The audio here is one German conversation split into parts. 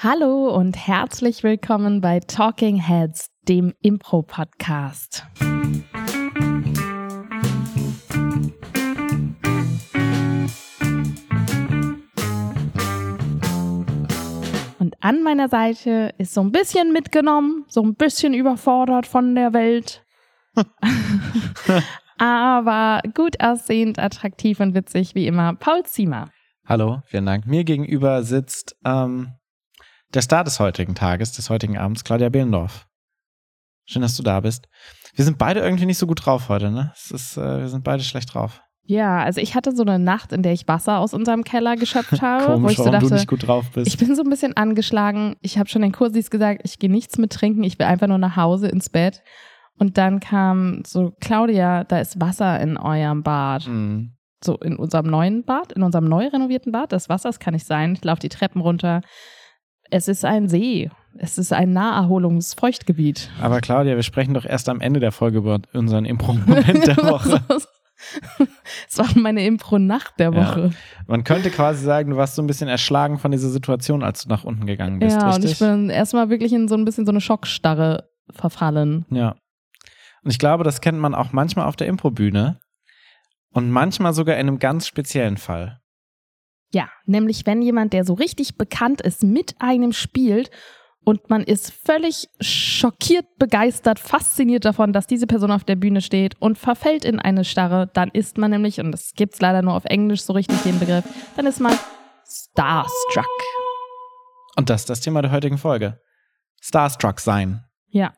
Hallo und herzlich willkommen bei Talking Heads, dem Impro-Podcast. Und an meiner Seite ist so ein bisschen mitgenommen, so ein bisschen überfordert von der Welt. Aber gut aussehend, attraktiv und witzig wie immer, Paul Ziemer. Hallo, vielen Dank. Mir gegenüber sitzt ähm, der Star des heutigen Tages, des heutigen Abends, Claudia Behlendorf. Schön, dass du da bist. Wir sind beide irgendwie nicht so gut drauf heute, ne? Es ist, äh, wir sind beide schlecht drauf. Ja, also ich hatte so eine Nacht, in der ich Wasser aus unserem Keller geschöpft habe, Komisch, wo ich so dachte, du nicht gut drauf bist. ich bin so ein bisschen angeschlagen. Ich habe schon den Kursis gesagt, ich gehe nichts mit trinken, ich will einfach nur nach Hause ins Bett. Und dann kam so, Claudia, da ist Wasser in eurem Bad. Mhm. So in unserem neuen Bad, in unserem neu renovierten Bad. Das Wasser, das kann nicht sein. Ich laufe die Treppen runter. Es ist ein See. Es ist ein Naherholungsfeuchtgebiet. Aber Claudia, wir sprechen doch erst am Ende der Folge über unseren Impro-Moment der Woche. Es war meine Impro-Nacht der Ja. Woche. Man könnte quasi sagen, du warst so ein bisschen erschlagen von dieser Situation, als du nach unten gegangen bist, Ja, und richtig? ich bin erstmal wirklich in so ein bisschen so eine Schockstarre verfallen. Ja. Und ich glaube, das kennt man auch manchmal auf der Improbühne und manchmal sogar in einem ganz speziellen Fall. Ja, nämlich wenn jemand, der so richtig bekannt ist, mit einem spielt und man ist völlig schockiert, begeistert, fasziniert davon, dass diese Person auf der Bühne steht und verfällt in eine Starre, dann ist man nämlich, und das gibt's leider nur auf Englisch so richtig den Begriff, dann ist man starstruck. Und das ist das Thema der heutigen Folge. Starstruck sein. Ja.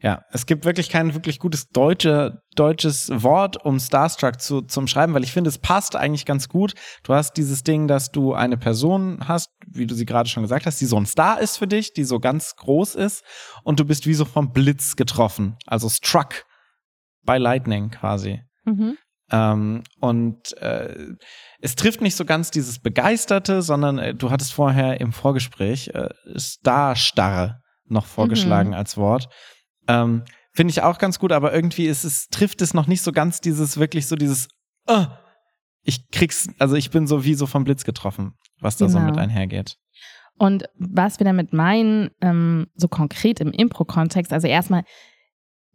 Ja, es gibt wirklich kein wirklich gutes deutsche, deutsches Wort, um Starstruck zu, zum Schreiben, weil ich finde, es passt eigentlich ganz gut. Du hast dieses Ding, dass du eine Person hast, wie du sie gerade schon gesagt hast, die so ein Star ist für dich, die so ganz groß ist und du bist wie so vom Blitz getroffen. Also struck by lightning quasi. Mhm. Ähm, und äh, es trifft nicht so ganz dieses Begeisterte, sondern äh, du hattest vorher im Vorgespräch äh, Starstarre noch vorgeschlagen als Wort. Ähm, Finde ich auch ganz gut, aber irgendwie ist es, trifft es noch nicht so ganz dieses, wirklich so dieses, äh, ich krieg's, also ich bin so wie so vom Blitz getroffen, was da so Genau. mit einhergeht. Und was wir damit meinen, ähm, so konkret im Impro-Kontext, also erstmal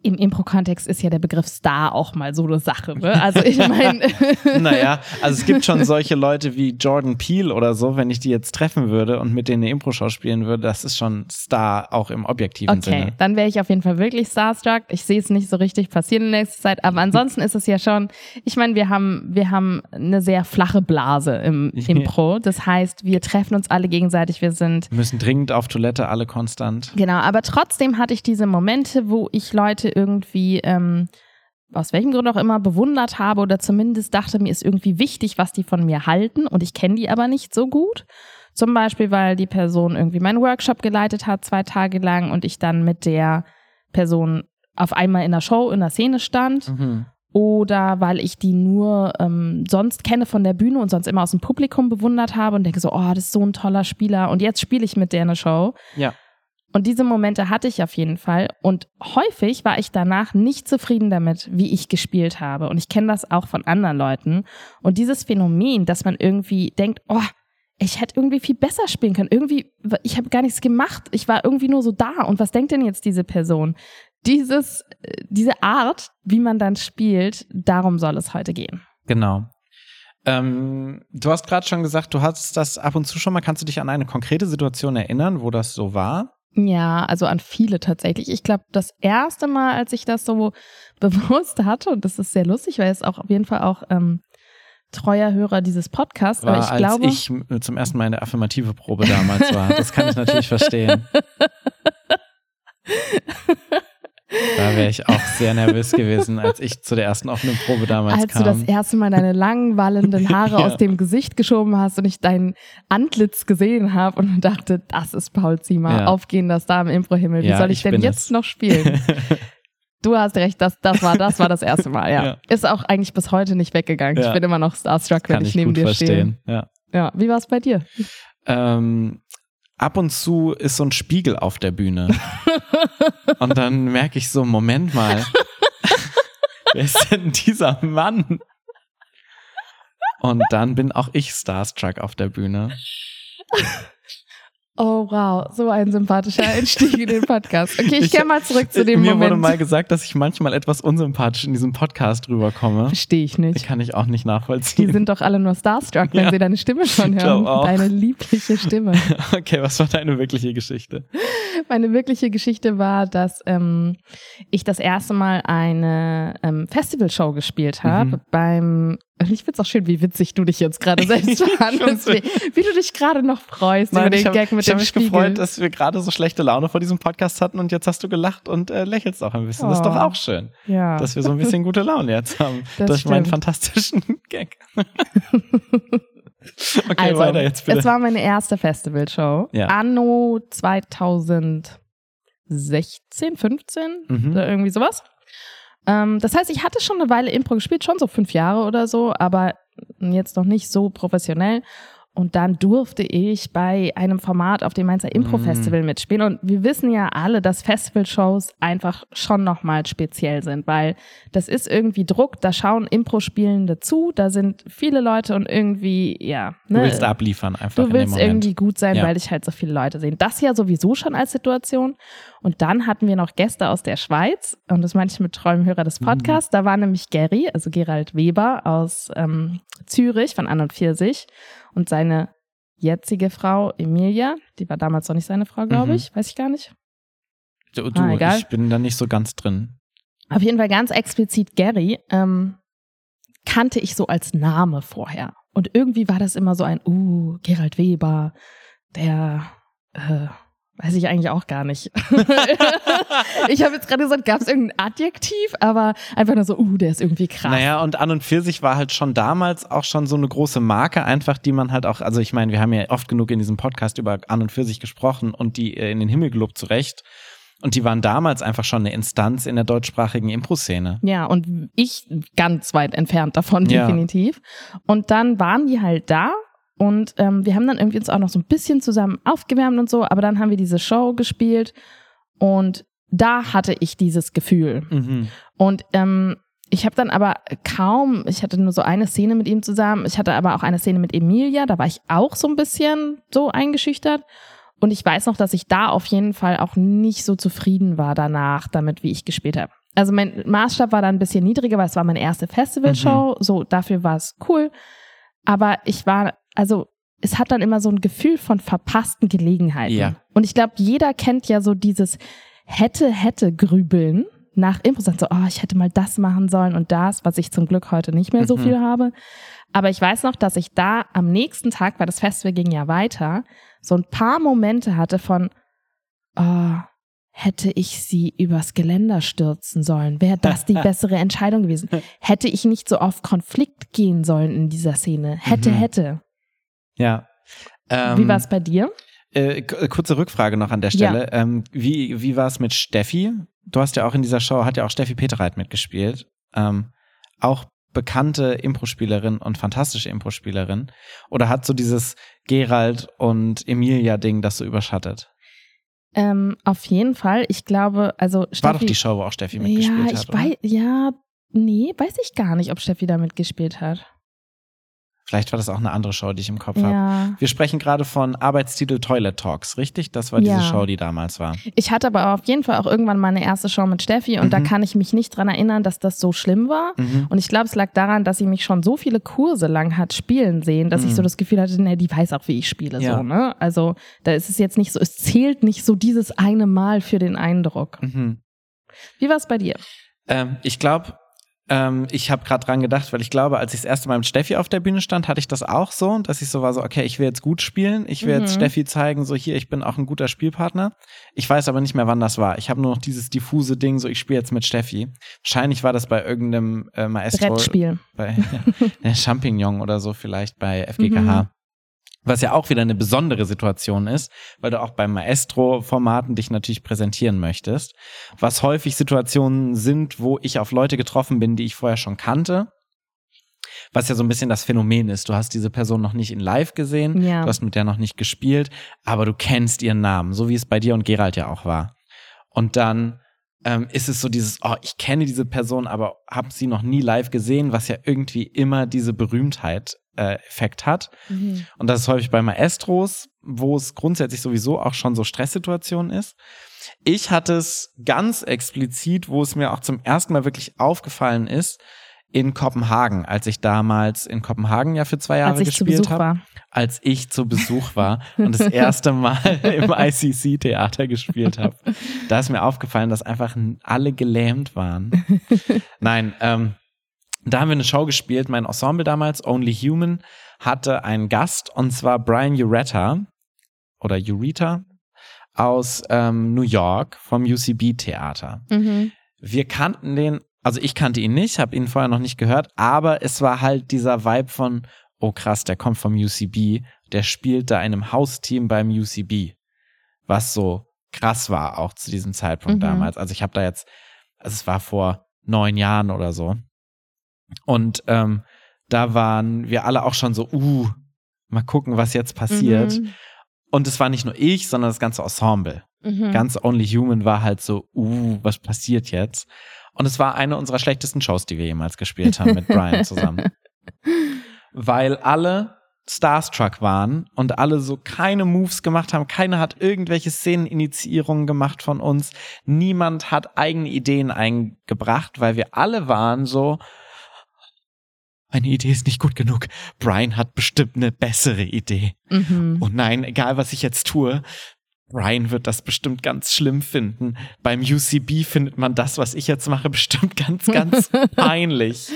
im Impro-Kontext ist ja der Begriff Star auch mal so eine Sache. Ne? Also ich meine, Naja, also es gibt schon solche Leute wie Jordan Peele oder so, wenn ich die jetzt treffen würde und mit denen eine Impro-Show spielen würde, das ist schon Star auch im objektiven Okay, Sinne. dann wäre ich auf jeden Fall wirklich starstruck. Ich sehe es nicht so richtig passieren in nächster Zeit, aber ansonsten ist es ja schon, ich meine, wir haben, wir haben eine sehr flache Blase im. Impro. Das heißt, wir treffen uns alle gegenseitig, wir sind Wir müssen dringend auf Toilette, alle konstant. Genau, aber trotzdem hatte ich diese Momente, wo ich Leute irgendwie, ähm, aus welchem Grund auch immer, bewundert habe oder zumindest dachte, mir ist irgendwie wichtig, was die von mir halten und ich kenne die aber nicht so gut. Zum Beispiel, weil die Person irgendwie meinen Workshop geleitet hat, zwei Tage lang und ich dann mit der Person auf einmal in der Show, in der Szene stand Mhm. oder weil ich die nur ähm, sonst kenne von der Bühne und sonst immer aus dem Publikum bewundert habe und denke so, oh, das ist so ein toller Spieler und jetzt spiele ich mit der eine Show. Ja. Und diese Momente hatte ich auf jeden Fall. Und häufig war ich danach nicht zufrieden damit, wie ich gespielt habe. Und ich kenne das auch von anderen Leuten. Und dieses Phänomen, dass man irgendwie denkt, oh, ich hätte irgendwie viel besser spielen können. Irgendwie, ich habe gar nichts gemacht. Ich war irgendwie nur so da. Und was denkt denn jetzt diese Person? Dieses, äh, diese Art, wie man dann spielt, darum soll es heute gehen. Genau. Ähm, du hast gerade schon gesagt, du hattest das ab und zu schon mal. Kannst du dich an eine konkrete Situation erinnern, wo das so war? Ja, also an viele tatsächlich. Ich glaube, das erste Mal, als ich das so bewusst hatte, und das ist sehr lustig, weil es auch auf jeden Fall auch ähm, treuer Hörer dieses Podcasts, War, aber ich als glaube. ich m- zum ersten Mal in der affirmative Probe damals war. Das kann ich natürlich verstehen. Da wäre ich auch sehr nervös gewesen, als ich zu der ersten offenen Probe damals als kam. du das erste Mal deine langen, wallenden Haare Ja. aus dem Gesicht geschoben hast und ich dein Antlitz gesehen habe und dachte, das ist Paul Ziemer, Ja. aufgehender Star im Impro-Himmel. Wie Ja, soll ich, ich denn jetzt es. noch spielen? Du hast recht, das, das, war, das war das erste Mal, ja. Ja. Ist auch eigentlich bis heute nicht weggegangen. Ja. Ich bin immer noch starstruck, wenn ich, ich neben dir stehe. verstehen. Ja. Ja, wie war es bei dir? ähm, ab und zu ist so ein Spiegel auf der Bühne. und dann merke ich so, Moment mal, wer ist denn dieser Mann? Und dann bin auch ich Starstruck auf der Bühne. Oh wow, so ein sympathischer Einstieg in den Podcast. Okay, ich, ich gehe mal zurück zu dem mir Moment. Mir wurde mal gesagt, dass ich manchmal etwas unsympathisch in diesem Podcast rüberkomme. Verstehe ich nicht. Die kann ich auch nicht nachvollziehen. Die sind doch alle nur starstruck, wenn ja, sie deine Stimme schon hören. Auch. Deine liebliche Stimme. Okay, was war deine wirkliche Geschichte? Meine wirkliche Geschichte war, dass ähm, ich das erste Mal eine ähm, Festivalshow gespielt habe mhm. beim ich finde es auch schön, wie witzig du dich jetzt gerade selbst behandelst, wie, wie, du dich gerade noch freust Nein, über den hab, Gag mit ich dem Ich habe mich gefreut, dass wir gerade so schlechte Laune vor diesem Podcast hatten und jetzt hast du gelacht und äh, lächelst auch ein bisschen. Oh. Das ist doch oh. auch schön, ja. dass wir so ein bisschen gute Laune jetzt haben das durch stimmt. meinen fantastischen Gag. okay, also, weiter jetzt bitte. Es war meine erste Festivalshow. Ja. Anno 2016, 15 mhm. oder irgendwie sowas. Ähm, das heißt, ich hatte schon eine Weile Impro gespielt, schon so fünf Jahre oder so, aber jetzt noch nicht so professionell. Und dann durfte ich bei einem Format auf dem Mainzer Impro-Festival mm. mitspielen. Und wir wissen ja alle, dass Festival-Shows einfach schon nochmal speziell sind, weil das ist irgendwie Druck, da schauen Impro-Spielende zu, da sind viele Leute und irgendwie, ja. Ne, du willst abliefern einfach. Du willst irgendwie gut sein, ja. weil dich halt so viele Leute sehen. Das ja sowieso schon als Situation. Und dann hatten wir noch Gäste aus der Schweiz, und das meine ich mit treuem Hörer des mhm. Podcasts. Mm. Da war nämlich Gary, also Gerald Weber aus ähm, Zürich von An und Pfirsich und seine jetzige Frau Emilia, die war damals noch nicht seine Frau, glaube mhm. ich, weiß ich gar nicht. Du, du ah, ich bin da nicht so ganz drin. Auf jeden Fall ganz explizit Gary ähm, kannte ich so als Name vorher. Und irgendwie war das immer so ein, uh, Gerald Weber, der äh, Weiß ich eigentlich auch gar nicht. ich habe jetzt gerade gesagt, gab es irgendein Adjektiv, aber einfach nur so, uh, der ist irgendwie krass. Naja, und an und für sich war halt schon damals auch schon so eine große Marke, einfach die man halt auch, also ich meine, wir haben ja oft genug in diesem Podcast über an und für sich gesprochen und die äh, in den Himmel gelobt zurecht. Und die waren damals einfach schon eine Instanz in der deutschsprachigen Impro-Szene. Ja, und ich ganz weit entfernt davon, definitiv. Ja. Und dann waren die halt da und ähm, wir haben dann irgendwie uns auch noch so ein bisschen zusammen aufgewärmt und so, aber dann haben wir diese Show gespielt und da hatte ich dieses Gefühl. Mhm. Und ähm, ich habe dann aber kaum, ich hatte nur so eine Szene mit ihm zusammen, ich hatte aber auch eine Szene mit Emilia, da war ich auch so ein bisschen so eingeschüchtert. Und ich weiß noch, dass ich da auf jeden Fall auch nicht so zufrieden war danach, damit, wie ich gespielt habe. Also mein Maßstab war da ein bisschen niedriger, weil es war meine erste Festivalshow. Mhm. So, dafür war es cool. Aber ich war also es hat dann immer so ein Gefühl von verpassten Gelegenheiten. Ja. Und ich glaube, jeder kennt ja so dieses hätte, hätte Grübeln nach Infos. So, oh, ich hätte mal das machen sollen und das, was ich zum Glück heute nicht mehr so mhm. viel habe. Aber ich weiß noch, dass ich da am nächsten Tag, weil das Festival ging ja weiter, so ein paar Momente hatte von, oh, hätte ich sie übers Geländer stürzen sollen? Wäre das die bessere Entscheidung gewesen? Hätte ich nicht so auf Konflikt gehen sollen in dieser Szene? Hätte, mhm. hätte. Ja. Ähm, wie war es bei dir? Äh, äh, kurze Rückfrage noch an der Stelle. Ja. Ähm, wie wie war es mit Steffi? Du hast ja auch in dieser Show, hat ja auch Steffi Peterreit mitgespielt. Ähm, auch bekannte Impro-Spielerin und fantastische Impro-Spielerin. Oder hat so dieses Gerald und Emilia-Ding das so überschattet? Ähm, auf jeden Fall. Ich glaube, also Steffi. War doch die Show, wo auch Steffi mitgespielt ja, ich hat. Weiß, ja, nee, weiß ich gar nicht, ob Steffi da mitgespielt hat. Vielleicht war das auch eine andere Show, die ich im Kopf ja. habe. Wir sprechen gerade von Arbeitstitel Toilet Talks, richtig? Das war ja. diese Show, die damals war. Ich hatte aber auf jeden Fall auch irgendwann meine erste Show mit Steffi und mhm. da kann ich mich nicht dran erinnern, dass das so schlimm war. Mhm. Und ich glaube, es lag daran, dass sie mich schon so viele Kurse lang hat spielen sehen, dass mhm. ich so das Gefühl hatte, nee, die weiß auch, wie ich spiele. Ja. So, ne? Also da ist es jetzt nicht so, es zählt nicht so dieses eine Mal für den Eindruck. Mhm. Wie war es bei dir? Ähm, ich glaube, ähm, ich habe gerade dran gedacht, weil ich glaube, als ich das erste Mal mit Steffi auf der Bühne stand, hatte ich das auch so, dass ich so war so, okay, ich will jetzt gut spielen, ich will mhm. jetzt Steffi zeigen, so hier, ich bin auch ein guter Spielpartner. Ich weiß aber nicht mehr, wann das war. Ich habe nur noch dieses diffuse Ding, so ich spiele jetzt mit Steffi. Wahrscheinlich war das bei irgendeinem äh, Maestro. Brettspiel. Bei ja, Champignon oder so vielleicht bei FGKH. Mhm. Was ja auch wieder eine besondere Situation ist, weil du auch beim Maestro-Formaten dich natürlich präsentieren möchtest. Was häufig Situationen sind, wo ich auf Leute getroffen bin, die ich vorher schon kannte. Was ja so ein bisschen das Phänomen ist. Du hast diese Person noch nicht in live gesehen, ja. du hast mit der noch nicht gespielt, aber du kennst ihren Namen, so wie es bei dir und Gerald ja auch war. Und dann ähm, ist es so dieses, oh, ich kenne diese Person, aber habe sie noch nie live gesehen, was ja irgendwie immer diese Berühmtheit äh, Effekt hat. Mhm. Und das ist häufig bei Maestros, wo es grundsätzlich sowieso auch schon so Stresssituationen ist. Ich hatte es ganz explizit, wo es mir auch zum ersten Mal wirklich aufgefallen ist, in Kopenhagen, als ich damals in Kopenhagen ja für zwei Jahre gespielt habe. Als ich zu Besuch war und das erste Mal im ICC-Theater gespielt habe. Da ist mir aufgefallen, dass einfach alle gelähmt waren. Nein, ähm, da haben wir eine Show gespielt. Mein Ensemble damals, Only Human, hatte einen Gast und zwar Brian Ureta oder Ureta aus ähm, New York vom UCB Theater. Mhm. Wir kannten den, also ich kannte ihn nicht, habe ihn vorher noch nicht gehört, aber es war halt dieser Vibe von, oh krass, der kommt vom UCB, der spielt da in einem Hausteam beim UCB, was so krass war auch zu diesem Zeitpunkt mhm. damals. Also ich habe da jetzt, also es war vor neun Jahren oder so. Und ähm, da waren wir alle auch schon so, uh, mal gucken, was jetzt passiert. Mhm. Und es war nicht nur ich, sondern das ganze Ensemble. Mhm. Ganz Only Human war halt so, uh, was passiert jetzt? Und es war eine unserer schlechtesten Shows, die wir jemals gespielt haben mit Brian zusammen. Weil alle Starstruck waren und alle so keine Moves gemacht haben. Keiner hat irgendwelche Szeneninitiierungen gemacht von uns. Niemand hat eigene Ideen eingebracht, weil wir alle waren so, meine Idee ist nicht gut genug. Brian hat bestimmt eine bessere Idee. Mhm. Und nein, egal was ich jetzt tue, Brian wird das bestimmt ganz schlimm finden. Beim UCB findet man das, was ich jetzt mache, bestimmt ganz, ganz peinlich.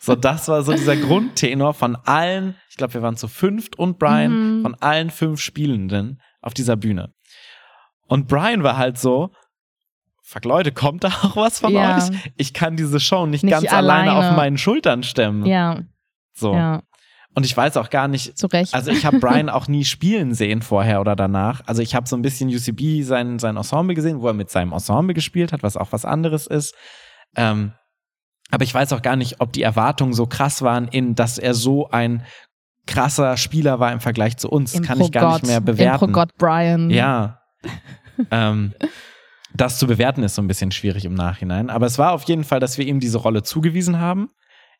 so, das war so dieser Grundtenor von allen, ich glaube, wir waren zu fünft und Brian, mhm. von allen fünf Spielenden auf dieser Bühne. Und Brian war halt so, fuck Leute, kommt da auch was von ja. euch? Ich kann diese Show nicht, nicht ganz alleine. alleine. auf meinen Schultern stemmen. Ja. So. Ja. Und ich weiß auch gar nicht, Zu Recht. also ich habe Brian auch nie spielen sehen vorher oder danach. Also ich habe so ein bisschen UCB sein, sein Ensemble gesehen, wo er mit seinem Ensemble gespielt hat, was auch was anderes ist. Ähm, aber ich weiß auch gar nicht, ob die Erwartungen so krass waren, in dass er so ein krasser Spieler war im Vergleich zu uns. Impro Kann ich gar nicht mehr bewerten. Impro Gott Brian. Ja. ähm, das zu bewerten ist so ein bisschen schwierig im Nachhinein. Aber es war auf jeden Fall, dass wir ihm diese Rolle zugewiesen haben.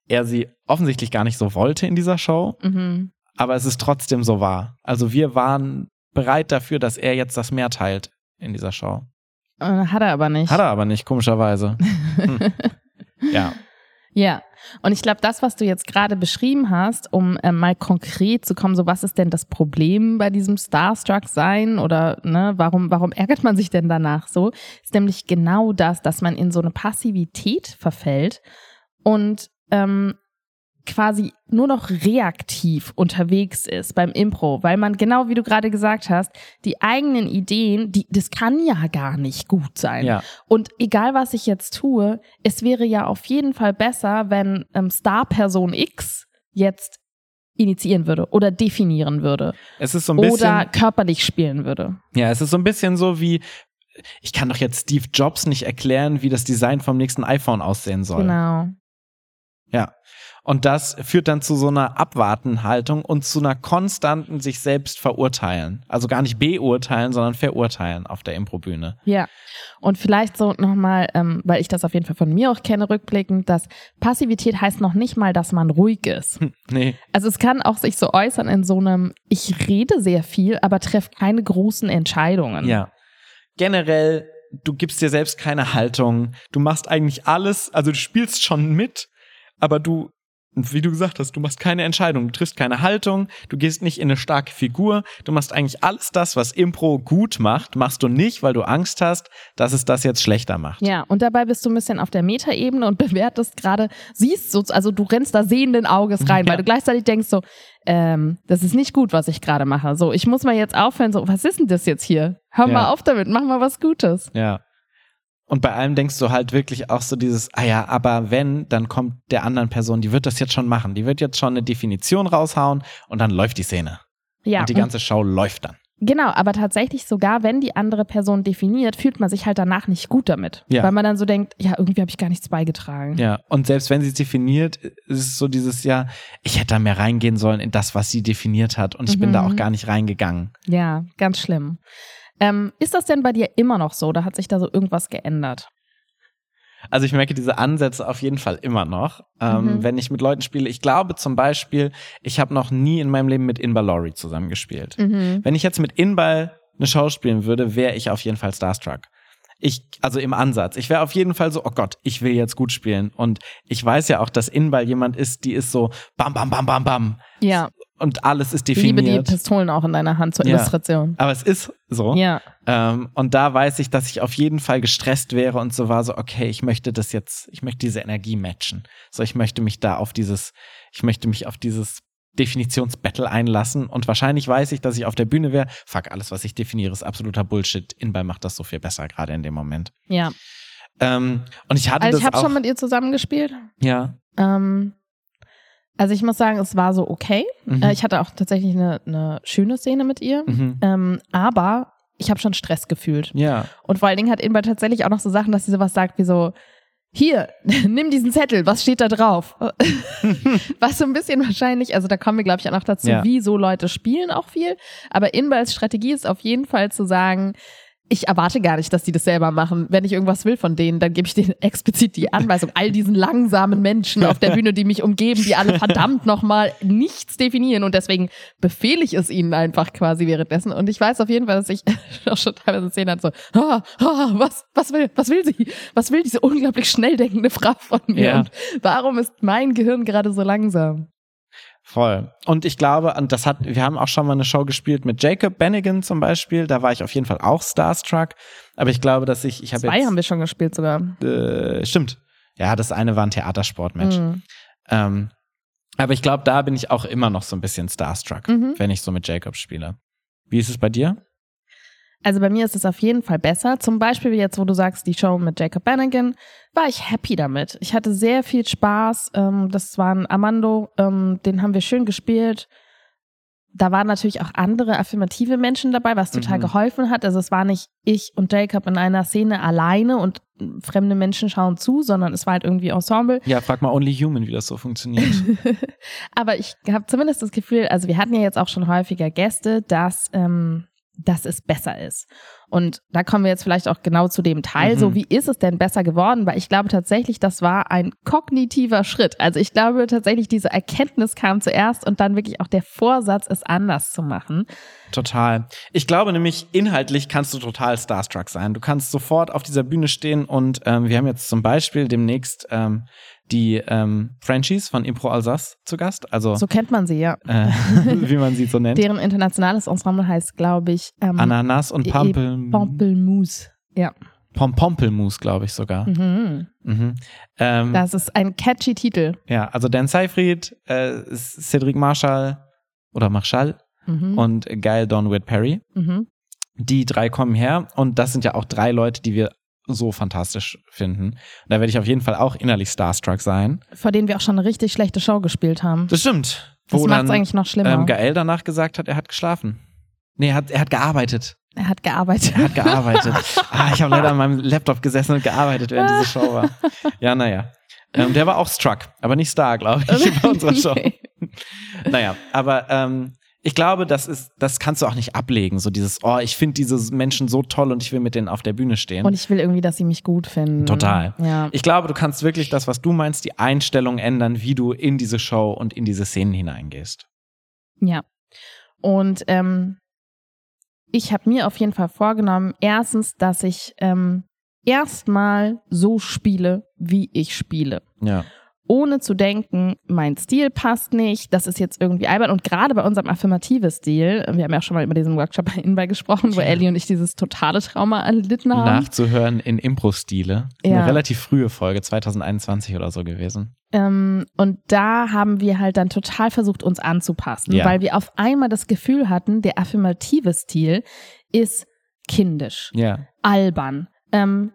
Er sie offensichtlich gar nicht so wollte in dieser Show. Mhm. Aber es ist trotzdem so wahr. Also wir waren bereit dafür, dass er jetzt das mehr teilt in dieser Show. Äh, hat er aber nicht. Hat er aber nicht, komischerweise. Hm. Ja. Ja, und ich glaube, das, was du jetzt gerade beschrieben hast, um äh, mal konkret zu kommen, so was ist denn das Problem bei diesem Starstruck-Sein oder ne, warum, warum ärgert man sich denn danach so, ist nämlich genau das, dass man in so eine Passivität verfällt und ähm, quasi nur noch reaktiv unterwegs ist beim Impro, weil man genau wie du gerade gesagt hast, die eigenen Ideen, die das kann ja gar nicht gut sein. Ja. Und egal was ich jetzt tue, es wäre ja auf jeden Fall besser, wenn ähm, Star-Person X jetzt initiieren würde oder definieren würde. Es ist so ein bisschen oder körperlich spielen würde. Ja, es ist so ein bisschen so wie ich kann doch jetzt Steve Jobs nicht erklären, wie das Design vom nächsten iPhone aussehen soll. Genau. Ja. Und das führt dann zu so einer Abwartenhaltung und zu einer konstanten sich selbst verurteilen. Also gar nicht beurteilen, sondern verurteilen auf der Improbühne. Ja. Und vielleicht so nochmal, ähm, weil ich das auf jeden Fall von mir auch kenne, rückblickend, dass Passivität heißt noch nicht mal, dass man ruhig ist. Hm, nee. Also es kann auch sich so äußern in so einem, ich rede sehr viel, aber treffe keine großen Entscheidungen. Ja. Generell du gibst dir selbst keine Haltung. Du machst eigentlich alles, also du spielst schon mit, aber du wie du gesagt hast, du machst keine Entscheidung, du triffst keine Haltung, du gehst nicht in eine starke Figur, du machst eigentlich alles das, was Impro gut macht, machst du nicht, weil du Angst hast, dass es das jetzt schlechter macht. Ja, und dabei bist du ein bisschen auf der Metaebene und bewertest gerade, siehst so, also du rennst da sehenden Auges rein, ja. weil du gleichzeitig denkst so, ähm, das ist nicht gut, was ich gerade mache. So, ich muss mal jetzt aufhören, so, was ist denn das jetzt hier? Hör ja. mal auf damit, mach mal was Gutes. Ja. Und bei allem denkst du halt wirklich auch so dieses, ah ja, aber wenn, dann kommt der anderen Person, die wird das jetzt schon machen. Die wird jetzt schon eine Definition raushauen und dann läuft die Szene. Ja. Und die ganze Show läuft dann. Genau, aber tatsächlich sogar, wenn die andere Person definiert, fühlt man sich halt danach nicht gut damit. Ja. Weil man dann so denkt, ja, irgendwie habe ich gar nichts beigetragen. Ja, und selbst wenn sie es definiert, ist es so dieses, ja, ich hätte da mehr reingehen sollen in das, was sie definiert hat und ich mhm. bin da auch gar nicht reingegangen. Ja, ganz schlimm. Ähm, ist das denn bei dir immer noch so oder hat sich da so irgendwas geändert? Also ich merke diese Ansätze auf jeden Fall immer noch, ähm, Mhm. wenn ich mit Leuten spiele. Ich glaube zum Beispiel, ich habe noch nie in meinem Leben mit Inbal Laurie zusammengespielt. Mhm. Wenn ich jetzt mit Inbal eine Show spielen würde, wäre ich auf jeden Fall starstruck. Ich, also im Ansatz. Ich wäre auf jeden Fall so, oh Gott, ich will jetzt gut spielen. Und ich weiß ja auch, dass Inbal jemand ist, die ist so bam, bam, bam, bam, bam. Ja, Und alles ist ich liebe definiert. die Pistolen auch in deiner Hand zur Ja. Illustration. Aber es ist so. Ja, Ähm, und da weiß ich, dass ich auf jeden Fall gestresst wäre und so war so, okay, ich möchte das jetzt, ich möchte diese Energie matchen. So, ich möchte mich da auf dieses, ich möchte mich auf dieses Definitionsbattle einlassen und wahrscheinlich weiß ich, dass ich auf der Bühne wäre. Fuck, alles, was ich definiere, ist absoluter Bullshit. Inbal macht das so viel besser, gerade in dem Moment. ja. Ähm, und ich hatte Also ich habe schon mit ihr zusammengespielt. ja. Ähm, also ich muss sagen, es war so okay. Mhm. Äh, ich hatte auch tatsächlich eine, eine schöne Szene mit ihr. Mhm. Ähm, aber ich habe schon Stress gefühlt. Ja. Und vor allen Dingen hat Inbal tatsächlich auch noch so Sachen, dass sie sowas sagt wie so, hier, nimm diesen Zettel, was steht da drauf? was so ein bisschen wahrscheinlich, also da kommen wir, glaube ich, auch noch dazu, Ja. wie so Leute spielen auch viel. Aber Inbals Strategie ist auf jeden Fall zu sagen, ich erwarte gar nicht, dass die das selber machen. Wenn ich irgendwas will von denen, dann gebe ich denen explizit die Anweisung. All diesen langsamen Menschen auf der Bühne, die mich umgeben, die alle verdammt nochmal nichts definieren. Und deswegen befehle ich es ihnen einfach quasi währenddessen. Und ich weiß auf jeden Fall, dass ich auch schon teilweise Szenen hatte, so, ah, ah, was, was will, was will sie? Was will diese unglaublich schnell denkende Frau von mir? Ja. Und warum ist mein Gehirn gerade so langsam? Voll. Und ich glaube, und das hat, wir haben auch schon mal eine Show gespielt mit Jacob Bennigan zum Beispiel. Da war ich auf jeden Fall auch starstruck. Aber ich glaube, dass ich, ich habe Zwei jetzt, haben wir schon gespielt sogar. äh, stimmt. Ja, das eine war ein Theatersportmatch. Mhm. Ähm, aber ich glaube, da bin ich auch immer noch so ein bisschen starstruck, Mhm. wenn ich so mit Jacob spiele. Wie ist es bei dir? Also bei mir ist es auf jeden Fall besser. Zum Beispiel jetzt, wo du sagst, die Show mit Jacob Bannigan, war ich happy damit. Ich hatte sehr viel Spaß. Ähm, das war ein Amando, ähm, den haben wir schön gespielt. Da waren natürlich auch andere affirmative Menschen dabei, was total Mhm. geholfen hat. Also es war nicht ich und Jacob in einer Szene alleine und fremde Menschen schauen zu, sondern es war halt irgendwie Ensemble. Ja, frag mal Only Human, wie das so funktioniert. Aber ich habe zumindest das Gefühl, also wir hatten ja jetzt auch schon häufiger Gäste, dass, ähm, dass es besser ist. Und da kommen wir jetzt vielleicht auch genau zu dem Teil. Mhm. So, wie ist es denn besser geworden? Weil ich glaube tatsächlich, das war ein kognitiver Schritt. Also ich glaube tatsächlich, diese Erkenntnis kam zuerst und dann wirklich auch der Vorsatz, es anders zu machen. Total. Ich glaube nämlich, inhaltlich kannst du total starstruck sein. Du kannst sofort auf dieser Bühne stehen und ähm, wir haben jetzt zum Beispiel demnächst ähm, die ähm, Frenchies von Impro Alsace zu Gast. Also, So kennt man sie, ja. äh, wie man sie so nennt. Deren internationales Ensemble heißt, glaube ich, ähm, Ananas und E- Pampel Pampelmousse. Ja. Pompompelmus, glaube ich sogar. Mhm. Mhm. Ähm, Das ist ein catchy Titel. ja, also Dan Seyfried, äh, Cedric Marshall oder Marshall Mhm. und Gail Donwit Perry. Mhm. Die drei kommen her und das sind ja auch drei Leute, die wir so fantastisch finden. Da werde ich auf jeden Fall auch innerlich starstruck sein. vor denen wir auch schon eine richtig schlechte Show gespielt haben. Das stimmt. Das Wo macht es eigentlich noch schlimmer. ähm, Gael danach gesagt hat, er hat geschlafen. Nee, er hat, er hat gearbeitet. er hat gearbeitet. Er hat gearbeitet. ah, ich habe leider an meinem Laptop gesessen und gearbeitet, während diese Show war. Ja, naja. Ähm, der war auch struck, aber nicht star, glaube ich, bei unserer Show. Naja, aber ähm, ich glaube, das ist, das kannst du auch nicht ablegen. So dieses, oh, ich finde diese Menschen so toll und ich will mit denen auf der Bühne stehen. Und ich will irgendwie, dass sie mich gut finden. Total. Ja. Ich glaube, du kannst wirklich das, was du meinst, die Einstellung ändern, wie du in diese Show und in diese Szenen hineingehst. Ja. Und ähm, ich habe mir auf jeden Fall vorgenommen, erstens, dass ich ähm, erstmal so spiele, wie ich spiele. Ja. Ohne zu denken, mein Stil passt nicht, das ist jetzt irgendwie albern. Und gerade bei unserem affirmativen Stil, wir haben ja auch schon mal über diesen Workshop bei Inbay gesprochen, wo. Ellie und ich dieses totale Trauma erlitten haben. Nachzuhören in Impro-Stile. Ja. Eine relativ frühe Folge, 2021 oder so gewesen. Ähm, und da haben wir halt dann total versucht, uns anzupassen, Ja. weil wir auf einmal das Gefühl hatten, der affirmative Stil ist kindisch, Ja. albern, ähm,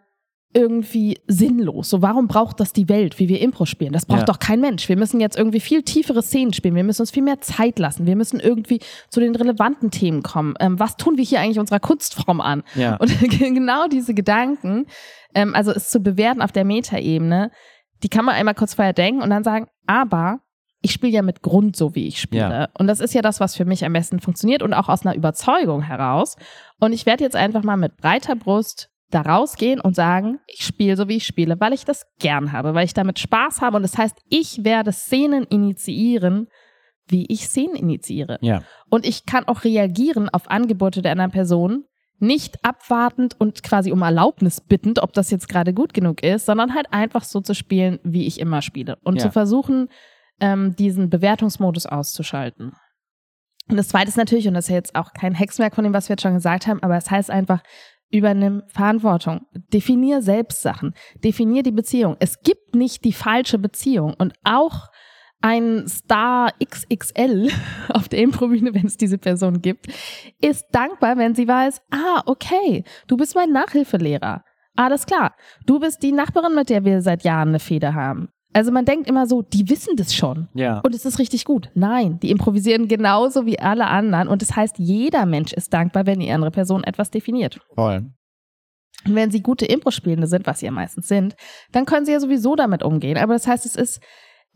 irgendwie sinnlos. So, warum braucht das die Welt, wie wir Impro spielen? Das braucht Ja. doch kein Mensch. Wir müssen jetzt irgendwie viel tiefere Szenen spielen. Wir müssen uns viel mehr Zeit lassen. Wir müssen irgendwie zu den relevanten Themen kommen. Ähm, was tun wir hier eigentlich unserer Kunstform an? Ja. Und genau diese Gedanken, ähm, also es zu bewerten auf der Metaebene, die kann man einmal kurz vorher denken und dann sagen, aber ich spiele ja mit Grund so, wie ich spiele. Ja. Und das ist ja das, was für mich am besten funktioniert und auch aus einer Überzeugung heraus. Und ich werde jetzt einfach mal mit breiter Brust da rausgehen und sagen, ich spiele so, wie ich spiele, weil ich das gern habe, weil ich damit Spaß habe. Und das heißt, ich werde Szenen initiieren, wie ich Szenen initiiere. Ja. Und ich kann auch reagieren auf Angebote der anderen Person, nicht abwartend und quasi um Erlaubnis bittend, ob das jetzt gerade gut genug ist, sondern halt einfach so zu spielen, wie ich immer spiele. Und Ja. zu versuchen, ähm, diesen Bewertungsmodus auszuschalten. Und das zweite ist natürlich, und das ist ja jetzt auch kein Hexenwerk von dem, was wir jetzt schon gesagt haben, aber es heißt einfach, übernimm Verantwortung. Definier selbst Sachen. Definier die Beziehung. Es gibt nicht die falsche Beziehung. Und auch ein Star XXL auf der Improbühne, wenn es diese Person gibt, ist dankbar, wenn sie weiß, ah, okay, du bist mein Nachhilfelehrer. Alles klar. Du bist die Nachbarin, mit der wir seit Jahren eine Feder haben. Also man denkt immer so, die wissen das schon. Ja. Und es ist richtig gut. Nein, die improvisieren genauso wie alle anderen. Und das heißt, jeder Mensch ist dankbar, wenn die andere Person etwas definiert. Voll. Und wenn sie gute Impro-Spielende sind, was sie ja meistens sind, dann können sie ja sowieso damit umgehen. Aber das heißt, es ist,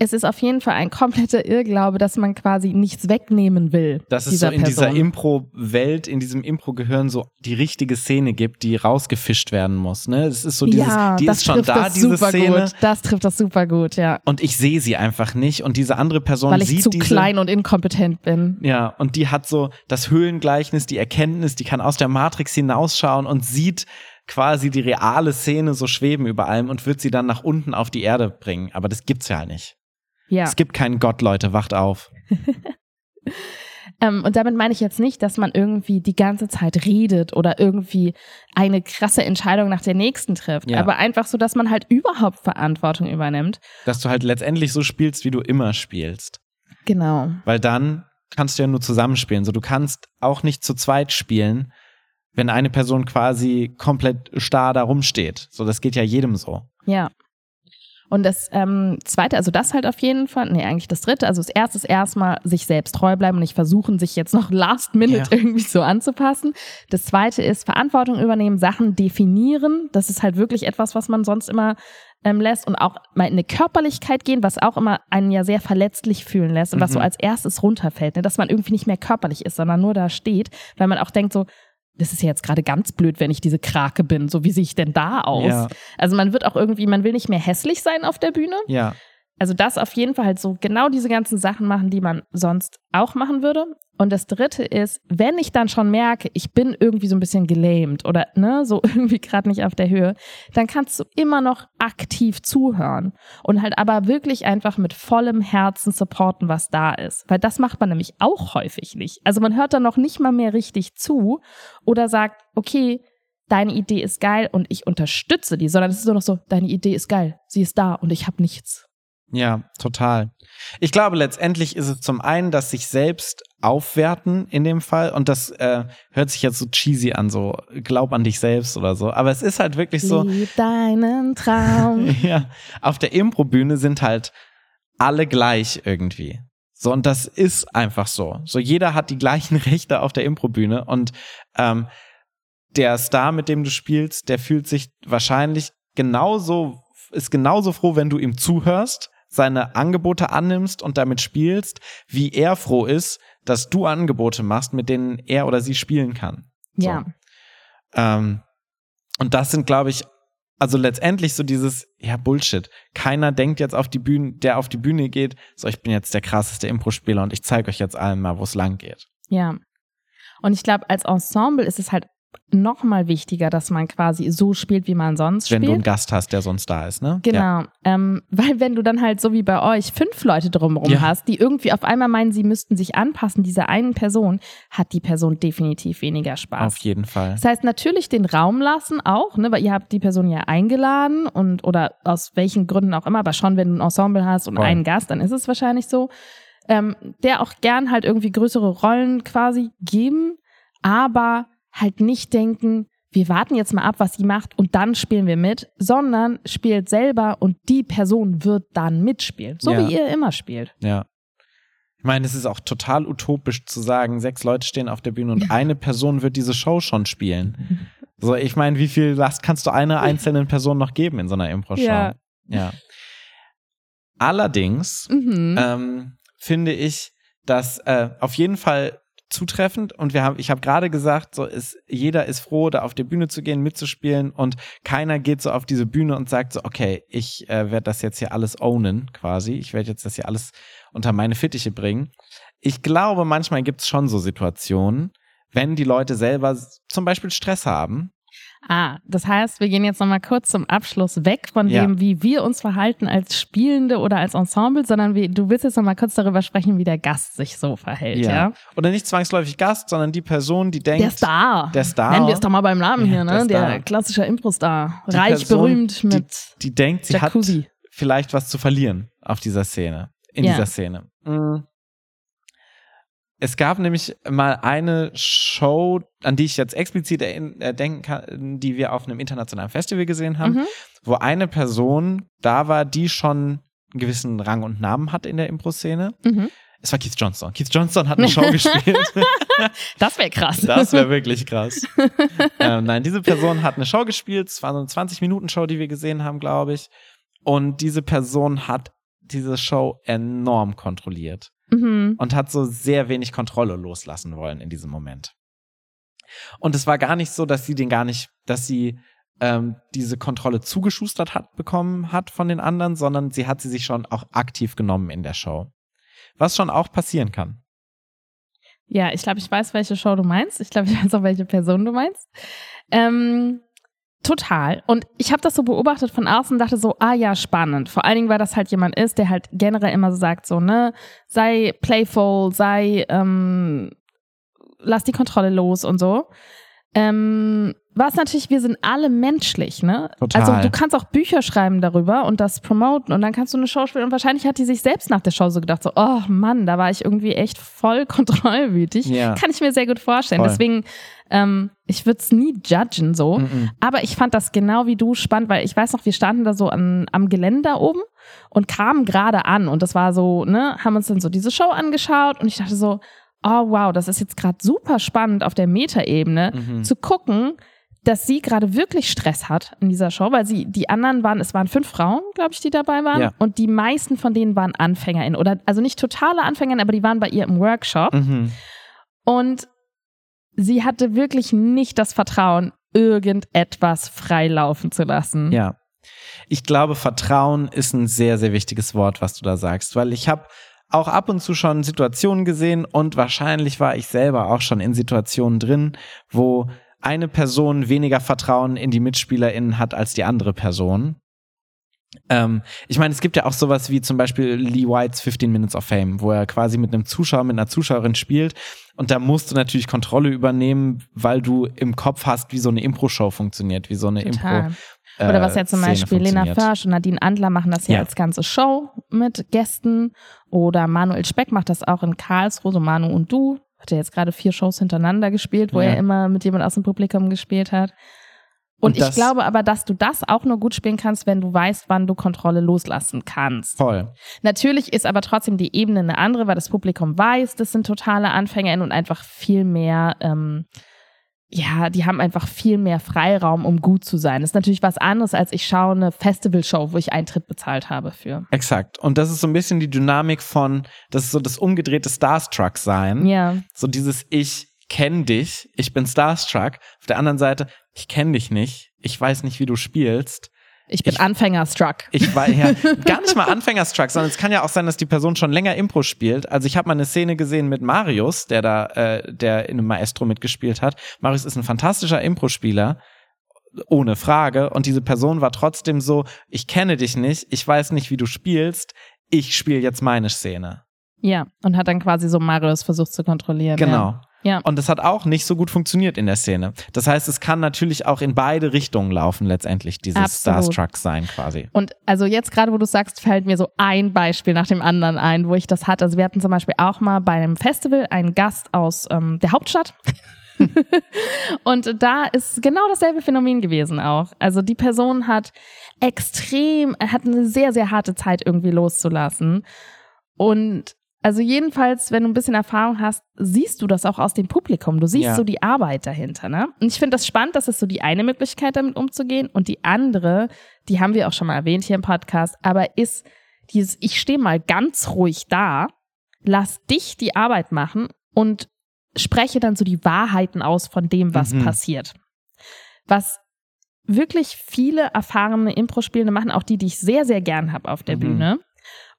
es ist auf jeden Fall ein kompletter Irrglaube, dass man quasi nichts wegnehmen will. Dass es dieser so in dieser Person. Impro-Welt, in diesem Impro-Gehirn so die richtige Szene gibt, die rausgefischt werden muss. Ne? Es ist so dieses, ja, die das ist schon da, das diese super Szene. gut. Das trifft das super gut, ja. Und ich sehe sie einfach nicht. Und diese andere Person Weil ich sieht zu diese. klein und inkompetent bin. Ja, und die hat so das Höhlengleichnis, die Erkenntnis, die kann aus der Matrix hinausschauen und sieht quasi die reale Szene so schweben über allem und wird sie dann nach unten auf die Erde bringen. Aber das gibt's ja nicht. Ja. Es gibt keinen Gott, Leute, wacht auf. Ähm, und damit meine ich jetzt nicht, dass man irgendwie die ganze Zeit redet oder irgendwie eine krasse Entscheidung nach der nächsten trifft, Ja. aber einfach so, dass man halt überhaupt Verantwortung übernimmt. Dass du halt letztendlich so spielst, wie du immer spielst. Genau. Weil dann kannst du ja nur zusammenspielen. So, du kannst auch nicht zu zweit spielen, wenn eine Person quasi komplett starr da rumsteht. So, das geht ja jedem so. Ja. Und das ähm, zweite, also das halt auf jeden Fall, nee, eigentlich das dritte, also das erste ist erstmal sich selbst treu bleiben und nicht versuchen, sich jetzt noch last minute Ja. irgendwie so anzupassen. Das zweite ist Verantwortung übernehmen, Sachen definieren. Das ist halt wirklich etwas, was man sonst immer ähm, lässt und auch mal in eine Körperlichkeit gehen, was auch immer einen ja sehr verletzlich fühlen lässt und was so Mhm. als erstes runterfällt, ne? dass man irgendwie nicht mehr körperlich ist, sondern nur da steht, weil man auch denkt so, das ist ja jetzt gerade ganz blöd, wenn ich diese Krake bin. So, wie sehe ich denn da aus? Ja. Also man wird auch irgendwie, man will nicht mehr hässlich sein auf der Bühne. Ja. Also das auf jeden Fall halt so genau diese ganzen Sachen machen, die man sonst auch machen würde. Und das dritte ist, wenn ich dann schon merke, ich bin irgendwie so ein bisschen gelähmt oder ne, so irgendwie gerade nicht auf der Höhe, dann kannst du immer noch aktiv zuhören und halt aber wirklich einfach mit vollem Herzen supporten, was da ist. Weil das macht man nämlich auch häufig nicht. Also man hört dann noch nicht mal mehr richtig zu oder sagt, okay, deine Idee ist geil und ich unterstütze die, sondern es ist nur noch so, deine Idee ist geil, sie ist da und ich habe nichts. Ja, total. Ich glaube, letztendlich ist es zum einen, dass sich selbst aufwerten in dem Fall und das äh, hört sich jetzt so cheesy an, so glaub an dich selbst oder so, aber es ist halt wirklich so, Lieb deinen Traum. ja, auf der Improbühne sind halt alle gleich irgendwie. So, und das ist einfach so. So, jeder hat die gleichen Rechte auf der Improbühne und ähm, der Star, mit dem du spielst, der fühlt sich wahrscheinlich genauso, ist genauso froh, wenn du ihm zuhörst, seine Angebote annimmst und damit spielst, wie er froh ist, dass du Angebote machst, mit denen er oder sie spielen kann. So. Ja. Ähm, und das sind, glaube ich, also letztendlich so dieses, ja, Bullshit. Keiner denkt jetzt auf die Bühne, der auf die Bühne geht, so, ich bin jetzt der krasseste Impro-Spieler und ich zeige euch jetzt allen mal, wo es lang geht. Ja. Und ich glaube, als Ensemble ist es halt noch mal wichtiger, dass man quasi so spielt, wie man sonst Wenn du einen spielt. Gast hast, der sonst da ist, ne? Genau, Ja. ähm, weil wenn du dann halt so wie bei euch fünf Leute drumherum Ja. hast, die irgendwie auf einmal meinen, sie müssten sich anpassen, dieser einen Person, hat die Person definitiv weniger Spaß. Auf jeden Fall. Das heißt natürlich den Raum lassen auch, ne, weil ihr habt die Person ja eingeladen und oder aus welchen Gründen auch immer, aber schon wenn du ein Ensemble hast und Voll. einen Gast, dann ist es wahrscheinlich so, ähm, der auch gern halt irgendwie größere Rollen quasi geben, aber halt nicht denken, wir warten jetzt mal ab, was sie macht und dann spielen wir mit, sondern spielt selber und die Person wird dann mitspielen, so Ja. wie ihr immer spielt. Ja. Ich meine, es ist auch total utopisch zu sagen, sechs Leute stehen auf der Bühne und eine Person wird diese Show schon spielen. So, ich meine, wie viel Last kannst du einer einzelnen Person noch geben in so einer Impro-Show? Ja. Ja. Allerdings Mhm. ähm, finde ich das äh, auf jeden Fall zutreffend und wir haben, ich habe gerade gesagt, so ist jeder ist froh, da auf die Bühne zu gehen, mitzuspielen und keiner geht so auf diese Bühne und sagt so, okay, ich äh, werde das jetzt hier alles ownen, quasi, ich werde jetzt das hier alles unter meine Fittiche bringen. Ich glaube, manchmal gibt es schon so Situationen, wenn die Leute selber zum Beispiel Stress haben. Ah, das heißt, wir gehen jetzt nochmal kurz zum Abschluss weg von Ja. dem, wie wir uns verhalten als Spielende oder als Ensemble, sondern wie, du willst jetzt nochmal kurz darüber sprechen, wie der Gast sich so verhält, ja? Oder nicht zwangsläufig Gast, sondern die Person, die denkt, Der Star. Der Star. Nennen wir es doch mal beim Namen Ja, hier, der ne? Der, Star. klassische Impro-Star. Die Reich, Person, berühmt mit die denkt, sie Jacuzzi. hat vielleicht was zu verlieren auf dieser Szene, in Ja. dieser Szene. Mhm. Es gab nämlich mal eine Show, an die ich jetzt explizit äh, denken kann, die wir auf einem internationalen Festival gesehen haben, Mhm. wo eine Person da war, die schon einen gewissen Rang und Namen hat in der Impro-Szene. Mhm. Es war Keith Johnston. Keith Johnston hat eine Show gespielt. Das wäre krass. Das wäre wirklich krass. ähm, nein, diese Person hat eine Show gespielt. Es war so eine 20-Minuten-Show, die wir gesehen haben, glaube ich. Und diese Person hat diese Show enorm kontrolliert mhm. und hat so sehr wenig Kontrolle loslassen wollen in diesem Moment. Und es war gar nicht so, dass sie den gar nicht, dass sie ähm, diese Kontrolle zugeschustert hat bekommen hat von den anderen, sondern sie hat sie sich schon auch aktiv genommen in der Show. Was schon auch passieren kann. Ja, ich glaube, ich weiß, welche Show du meinst. Ich glaube, ich weiß auch, welche Person du meinst. Ähm, total. Und ich habe das so beobachtet von außen und dachte so, ah ja, spannend. Vor allen Dingen, weil das halt jemand ist, der halt generell immer so sagt, so, ne, sei playful, sei, ähm, lass die Kontrolle los und so. Ähm, was natürlich, wir sind alle menschlich, ne? Total. Also du kannst auch Bücher schreiben darüber und das promoten und dann kannst du eine Show spielen und wahrscheinlich hat die sich selbst nach der Show so gedacht, so, oh Mann, da war ich irgendwie echt voll kontrollwütig. Ja. Kann ich mir sehr gut vorstellen. Voll. Deswegen, ähm, ich würde es nie judgen so. Mhm. Aber ich fand das genau wie du spannend, weil ich weiß noch, wir standen da so an, am Gelände da oben und kamen gerade an und das war so, ne, haben uns dann so diese Show angeschaut und ich dachte so, oh wow, das ist jetzt gerade super spannend auf der Metaebene Mhm. zu gucken, dass sie gerade wirklich Stress hat in dieser Show, weil sie, die anderen waren, es waren fünf Frauen, glaube ich, die dabei waren Ja. und die meisten von denen waren AnfängerInnen oder, also nicht totale AnfängerInnen, aber die waren bei ihr im Workshop Mhm. und sie hatte wirklich nicht das Vertrauen, irgendetwas freilaufen zu lassen. Ja. Ich glaube, Vertrauen ist ein sehr, sehr wichtiges Wort, was du da sagst, weil ich habe auch ab und zu schon Situationen gesehen und wahrscheinlich war ich selber auch schon in Situationen drin, wo eine Person weniger Vertrauen in die MitspielerInnen hat als die andere Person. Ähm, ich meine, es gibt ja auch sowas wie zum Beispiel Lee Whites 15 Minutes of Fame, wo er quasi mit einem Zuschauer, mit einer Zuschauerin spielt und da musst du natürlich Kontrolle übernehmen, weil du im Kopf hast, wie so eine Impro-Show funktioniert, wie so eine Total. Impro. Oder was ja zum Szene Beispiel Lena. Försch und Nadine Andler machen das ja, Ja. als ganze Show mit Gästen. Oder Manuel Speck macht das auch in Karlsruhe, so Manu und du. Hat er jetzt gerade vier Shows hintereinander gespielt, wo Ja. er immer mit jemand aus dem Publikum gespielt hat. Und, Und ich das- glaube aber, dass du das auch nur gut spielen kannst, wenn du weißt, wann du Kontrolle loslassen kannst. Voll. Natürlich ist aber trotzdem die Ebene eine andere, weil das Publikum weiß, das sind totale AnfängerInnen und einfach viel mehr, ähm, ja, die haben einfach viel mehr Freiraum, um gut zu sein. Das ist natürlich was anderes, als ich schaue eine Festivalshow, wo ich Eintritt bezahlt habe für. Exakt. Und das ist so ein bisschen die Dynamik von, das ist so das umgedrehte Starstruck sein. Ja, So dieses Ich kenn dich, ich bin Starstruck. Auf der anderen Seite, ich kenn dich nicht, ich weiß nicht, wie du spielst. Ich bin Anfängerstruck. Ich war ja gar nicht mal Anfängerstruck, sondern es kann ja auch sein, dass die Person schon länger Impro spielt. Also ich habe mal eine Szene gesehen mit Marius, der da, äh, der in einem Maestro mitgespielt hat. Marius ist ein fantastischer Impro-Spieler, ohne Frage. Und diese Person war trotzdem so: Ich kenne dich nicht, ich weiß nicht, wie du spielst. Ich spiele jetzt meine Szene. Ja, und hat dann quasi so Marius versucht zu kontrollieren. Genau. Ja. Und das hat auch nicht so gut funktioniert in der Szene. Das heißt, es kann natürlich auch in beide Richtungen laufen, letztendlich, dieses Absolut. Starstruck sein quasi. Und also jetzt gerade, wo du sagst, fällt mir so ein Beispiel nach dem anderen ein, wo ich das hatte. Also wir hatten zum Beispiel auch mal bei einem Festival einen Gast aus ähm, der Hauptstadt. Und da ist genau dasselbe Phänomen gewesen auch. Also die Person hat extrem, hat eine sehr, sehr harte Zeit irgendwie loszulassen. Und also jedenfalls, wenn du ein bisschen Erfahrung hast, siehst du das auch aus dem Publikum. Du siehst Ja. so die Arbeit dahinter, ne? Und ich finde das spannend, das ist so die eine Möglichkeit, damit umzugehen. Und die andere, die haben wir auch schon mal erwähnt hier im Podcast, aber ist dieses, ich stehe mal ganz ruhig da, lass dich die Arbeit machen und spreche dann so die Wahrheiten aus von dem, was Mhm. passiert. Was wirklich viele erfahrene Impro-Spielende machen, auch die, die ich sehr, sehr gern habe auf der Mhm. Bühne.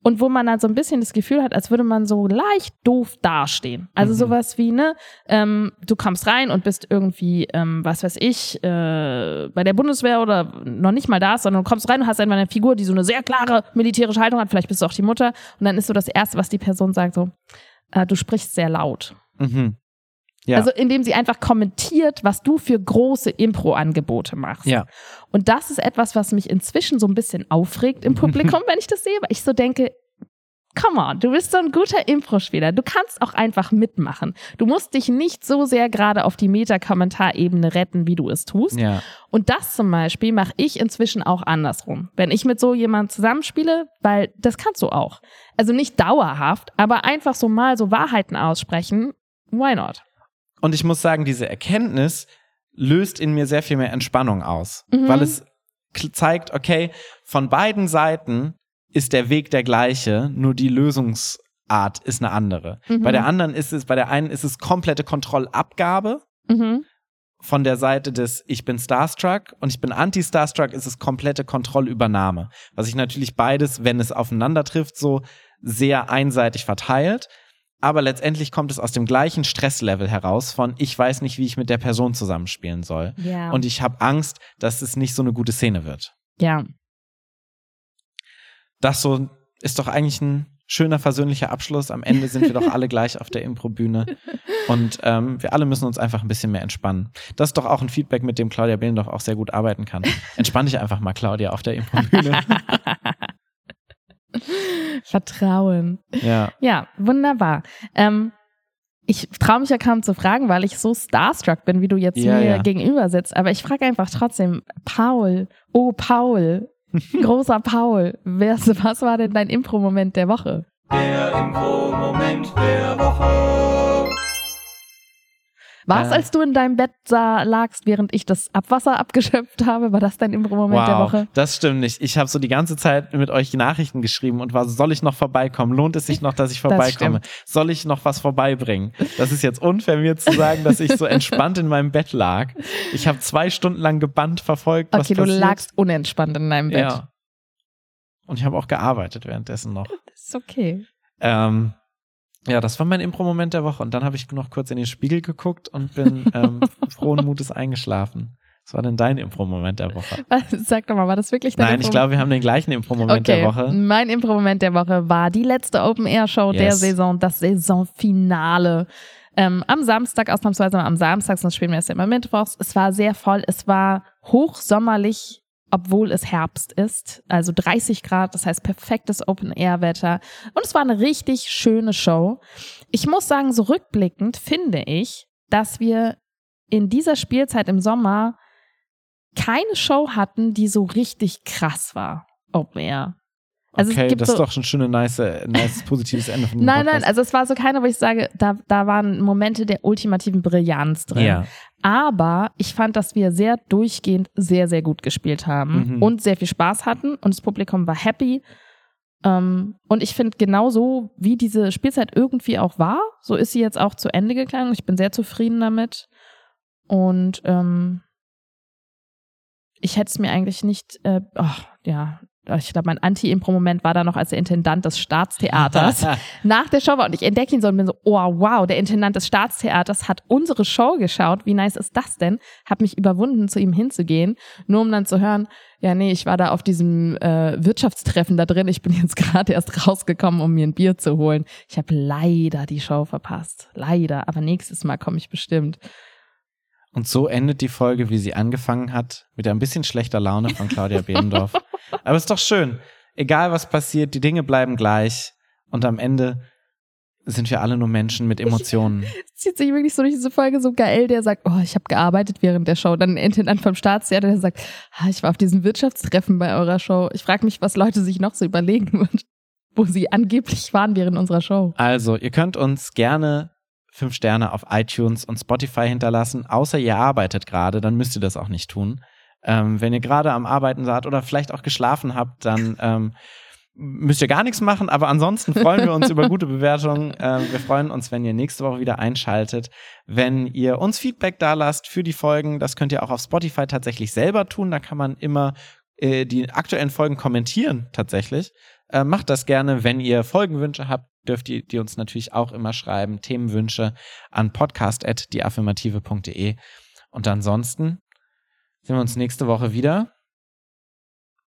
Und wo man dann so ein bisschen das Gefühl hat, als würde man so leicht doof dastehen. Also Mhm. sowas wie, ne, ähm, du kommst rein und bist irgendwie, ähm, was weiß ich, äh, bei der Bundeswehr oder noch nicht mal da, sondern du kommst rein und hast einfach eine Figur, die so eine sehr klare militärische Haltung hat. Vielleicht bist du auch die Mutter. Und dann ist so das Erste, was die Person sagt, so, äh, du sprichst sehr laut. Mhm. Ja. Also indem sie einfach kommentiert, was du für große Impro-Angebote machst. Ja. Und das ist etwas, was mich inzwischen so ein bisschen aufregt im Publikum, wenn ich das sehe, weil ich so denke, come on, du bist so ein guter Impro-Spieler. Du kannst auch einfach mitmachen. Du musst dich nicht so sehr gerade auf die Meta-Kommentarebene retten, wie du es tust. Ja. Und das zum Beispiel mache ich inzwischen auch andersrum. Wenn ich mit so jemandem zusammenspiele, weil das kannst du auch. Also nicht dauerhaft, aber einfach so mal so Wahrheiten aussprechen. Why not? Und ich muss sagen, diese Erkenntnis löst in mir sehr viel mehr Entspannung aus, Mhm. weil es zeigt, okay, von beiden Seiten ist der Weg der gleiche, nur die Lösungsart ist eine andere. Mhm. Bei der anderen ist es, bei der einen ist es komplette Kontrollabgabe. Mhm. Von der Seite des Ich bin Starstruck und ich bin Anti-Starstruck ist es komplette Kontrollübernahme. Was sich natürlich beides, wenn es aufeinander trifft, so sehr einseitig verteilt. Aber letztendlich kommt es aus dem gleichen Stresslevel heraus von ich weiß nicht, wie ich mit der Person zusammenspielen soll. Ja. Und ich habe Angst, dass es nicht so eine gute Szene wird. ja. Das so ist doch eigentlich ein schöner, versöhnlicher Abschluss. Am Ende sind wir doch alle gleich auf der Improbühne. Und ähm, wir alle müssen uns einfach ein bisschen mehr entspannen. Das ist doch auch ein Feedback, mit dem Claudia Behlendorf auch sehr gut arbeiten kann. Entspann dich einfach mal, Claudia, auf der Improbühne. Vertrauen. ja. Ja, wunderbar. Ähm, ich traue mich ja kaum zu fragen, weil ich so starstruck bin, wie du jetzt Ja, mir ja. gegenüber sitzt. Aber ich frage einfach trotzdem, Paul, oh Paul, großer Paul, wer, was war denn dein Impro-Moment der Woche? Der Impro-Moment der Woche. War es, Äh. als du in deinem Bett sah, lagst, während ich das Abwasser abgeschöpft habe? War das dein Impro-Moment der Wow, Woche? das stimmt nicht. Ich habe so die ganze Zeit mit euch Nachrichten geschrieben und war, soll ich noch vorbeikommen? Lohnt es sich noch, dass ich vorbeikomme? soll ich noch was vorbeibringen? Das ist jetzt unfair, mir zu sagen, dass ich so entspannt in meinem Bett lag. Ich habe zwei Stunden lang gebannt verfolgt, was Okay, du passiert. lagst unentspannt in deinem Bett. Ja. Und ich habe auch gearbeitet währenddessen noch. Das ist okay. Ähm, ja, das war mein Impro-Moment der Woche. Und dann habe ich noch kurz in den Spiegel geguckt und bin ähm, frohen Mutes eingeschlafen. Was war denn dein Impro-Moment der Woche? Sag doch mal, war das wirklich dein Nein, ich Impro- glaube, wir haben den gleichen Impro-Moment okay. der Woche. Mein Impro-Moment der Woche war die letzte Open-Air-Show der Yes. Saison, das Saisonfinale. Ähm, am Samstag, ausnahmsweise mal am Samstag, sonst spielen wir es ja immer mittwochs. Es war sehr voll, es war hochsommerlich, obwohl es Herbst ist. Also 30 Grad, das heißt perfektes Open-Air-Wetter. Und es war eine richtig schöne Show. Ich muss sagen, so rückblickend finde ich, dass wir in dieser Spielzeit im Sommer keine Show hatten, die so richtig krass war. Open Air. Also okay, das so, ist doch schon ein schönes, nice, nice positives Ende von dem Nein, nein, Podcast. also es war so keiner, wo ich sage, da, da waren Momente der ultimativen Brillanz drin. Ja. Aber ich fand, dass wir sehr durchgehend sehr, sehr gut gespielt haben Mhm. und sehr viel Spaß hatten und das Publikum war happy. Ähm, und ich finde, genauso wie diese Spielzeit irgendwie auch war, so ist sie jetzt auch zu Ende gegangen. Ich bin sehr zufrieden damit. Und ähm, ich hätte es mir eigentlich nicht, äh, ach, ja, ich glaube, mein Anti-Impro-Moment war da noch als der Intendant des Staatstheaters nach der Show war und ich entdecke ihn so und bin so, oh wow, der Intendant des Staatstheaters hat unsere Show geschaut. Wie nice ist das denn? Hab mich überwunden, zu ihm hinzugehen, nur um dann zu hören, ja nee, ich war da auf diesem äh, Wirtschaftstreffen da drin. Ich bin jetzt gerade erst rausgekommen, um mir ein Bier zu holen. Ich habe leider die Show verpasst, leider. Aber nächstes Mal komme ich bestimmt. Und so endet die Folge, wie sie angefangen hat, mit ein bisschen schlechter Laune von Claudia Behlendorf. Aber ist doch schön. Egal was passiert, die Dinge bleiben gleich. Und am Ende sind wir alle nur Menschen mit Emotionen. Es zieht sich wirklich so durch diese Folge so geil, der sagt, oh, ich habe gearbeitet während der Show. Dann ein Intendant vom Staatstheater, der sagt, ah, ich war auf diesem Wirtschaftstreffen bei eurer Show. Ich frage mich, was Leute sich noch so überlegen und wo sie angeblich waren während unserer Show. Also, ihr könnt uns gerne fünf Sterne auf iTunes und Spotify hinterlassen, außer ihr arbeitet gerade, dann müsst ihr das auch nicht tun. Ähm, wenn ihr gerade am Arbeiten seid oder vielleicht auch geschlafen habt, dann ähm, müsst ihr gar nichts machen, aber ansonsten freuen wir uns über gute Bewertungen. Äh, wir freuen uns, wenn ihr nächste Woche wieder einschaltet, wenn ihr uns Feedback da lasst für die Folgen. Das könnt ihr auch auf Spotify tatsächlich selber tun. Da kann man immer äh, die aktuellen Folgen kommentieren tatsächlich. Äh, macht das gerne, wenn ihr Folgenwünsche habt, dürft ihr die uns natürlich auch immer schreiben. Themenwünsche an podcast.deaffirmative.de. Und ansonsten sehen wir uns nächste Woche wieder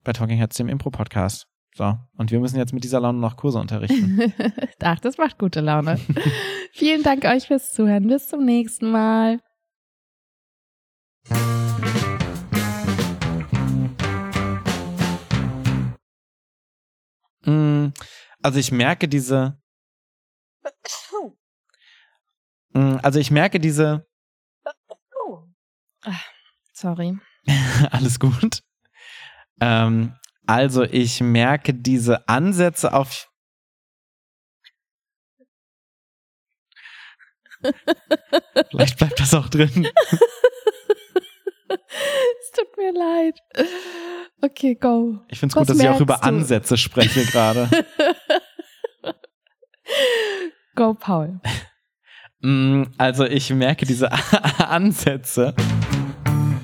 bei Talking Heads, dem Impro-Podcast. So, und wir müssen jetzt mit dieser Laune noch Kurse unterrichten. Ach, das macht gute Laune. Vielen Dank euch fürs Zuhören. Bis zum nächsten Mal. Also ich merke diese. Mm, Also ich merke diese. Sorry. Alles gut. Ähm, also ich merke diese Ansätze auf. Vielleicht bleibt das auch drin. Es tut mir leid. Okay, go. Ich finde es gut, dass ich auch über du? Ansätze spreche gerade. Go, Paul. Mm, Also ich merke diese Ansätze